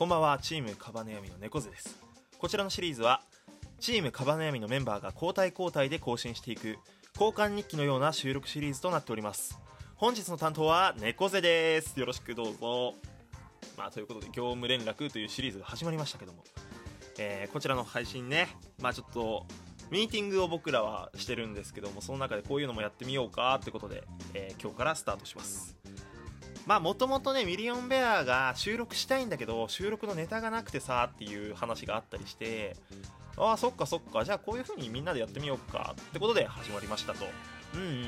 こんばんはチームカバネヤミの猫背です。こちらのシリーズはチームカバネヤミのメンバーが交代交代で更新していく交換日記のような収録シリーズとなっております。本日の担当は猫背です。よろしくどうぞ。まあということで業務連絡というシリーズが始まりましたけども、えーこちらの配信ねまあちょっとミーティングを僕らはしてるんですけどもその中でこういうのもやってみようかってことで、えー今日からスタートします。まあもともとねミリオンベアが収録したいんだけど収録のネタがなくてさっていう話があったりしてああそっかそっか。じゃあこういう風にみんなでやってみようか。ってことで始まりましたと。うんうんうん。い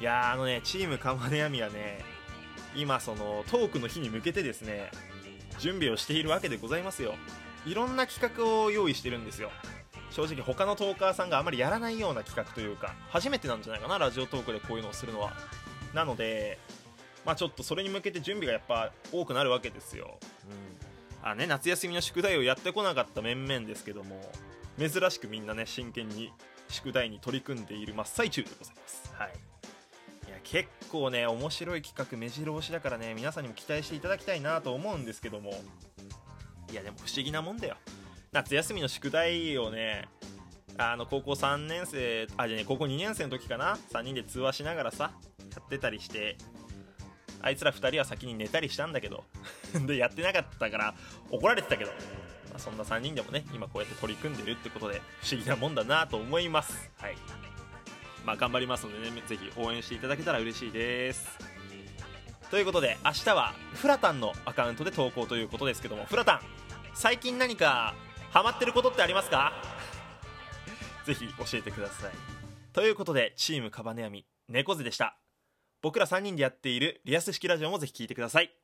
やーあのねチームカマネヤミはね今そのトークの日に向けてですね準備をしているわけでございますよ。いろんな企画を用意してるんですよ。正直他のトーカーさんがあまりやらないような企画というか初めてなんじゃないかなラジオトークでこういうのをするのは。なのでまあちょっとそれに向けて準備がやっぱ多くなるわけですよ、うん、あね夏休みの宿題をやってこなかった面々ですけども珍しくみんなね真剣に宿題に取り組んでいる真っ最中でございます。はい。いや結構ね面白い企画目白押しだからね皆さんにも期待していただきたいなと思うんですけども。いやでも不思議なもんだよ。夏休みの宿題をねあの高校3年生あじゃあね高校2年生の時かな？3人で通話しながらさやってたりしてあいつら2人は先に寝たりしたんだけど。でやってなかったから怒られてたけど、まあ、そんな3人でもね今こうやって取り組んでるってことで不思議なもんだなと思います。はい。まあ頑張りますのでねぜひ応援していただけたら嬉しいです。ということで明日はフラタンのアカウントで投稿ということですけども。フラタン最近何かハマってることってありますか？ぜひ教えてください。ということでチームカバネヤミ猫背でした。僕ら3人でやっているリアス式ラジオもぜひ聴いてください。